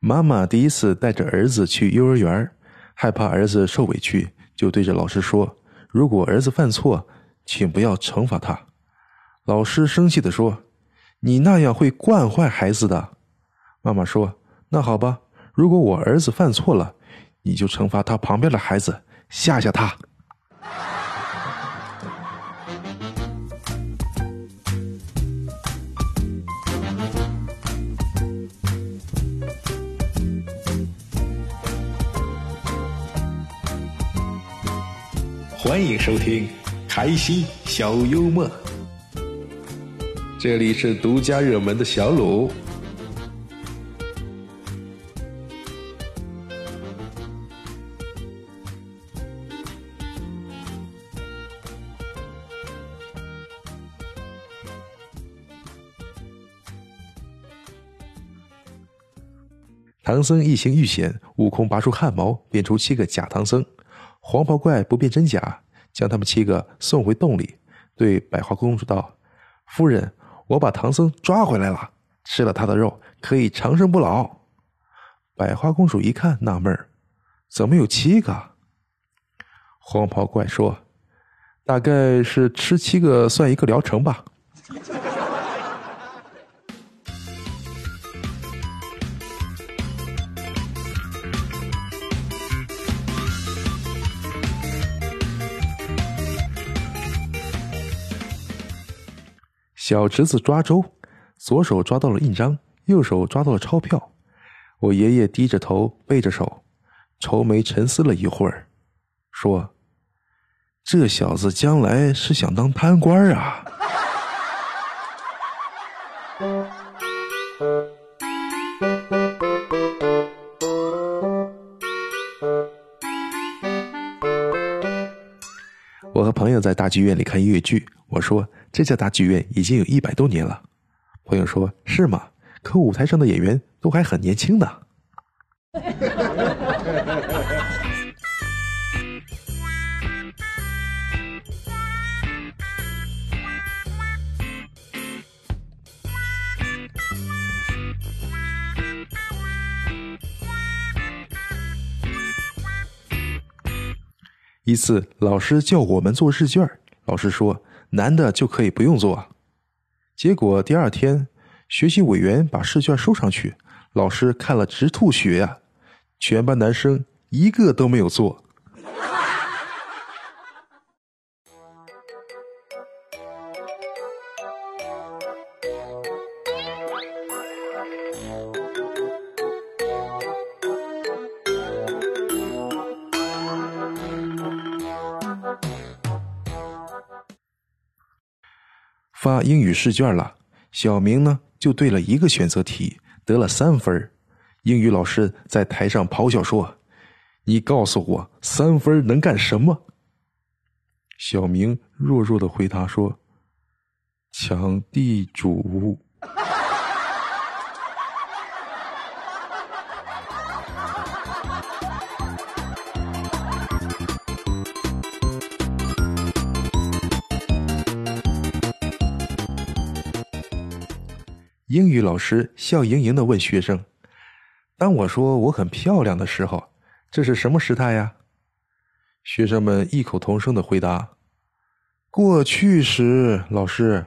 妈妈第一次带着儿子去幼儿园，害怕儿子受委屈，就对着老师说：“如果儿子犯错，请不要惩罚他。”老师生气地说：“你那样会惯坏孩子的。”妈妈说：“那好吧，如果我儿子犯错了，你就惩罚他旁边的孩子，吓吓他。”欢迎收听开心小幽默，这里是独家热门的小鲁。唐僧一行遇险，悟空拔出汗毛，变出七个假唐僧。黄袍怪不辨真假，将他们七个送回洞里，对百花公主道：“夫人，我把唐僧抓回来了，吃了他的肉可以长生不老。”百花公主一看纳闷儿：“怎么有七个？”黄袍怪说：“大概是吃七个算一个疗程吧。”小侄子抓周，左手抓到了印章，右手抓到了钞票。我爷爷低着头背着手，愁眉沉思了一会儿，说：“这小子将来是想当贪官啊。”我和朋友在大剧院里看音乐剧，我说。这家大剧院已经有一百多年了，朋友说：“是吗？可舞台上的演员都还很年轻呢。”一次，老师叫我们做试卷，老师说。男的就可以不用做，结果第二天，学习委员把试卷收上去，老师看了直吐血呀，全班男生一个都没有做。发英语试卷了，小明呢就对了一个选择题，得了三分英语老师在台上咆哮说：“你告诉我，三分能干什么？”小明弱弱的回答说：“抢地主。”英语老师笑盈盈的问学生：“当我说我很漂亮的时候，这是什么时态呀？”学生们异口同声的回答：“过去时。”老师。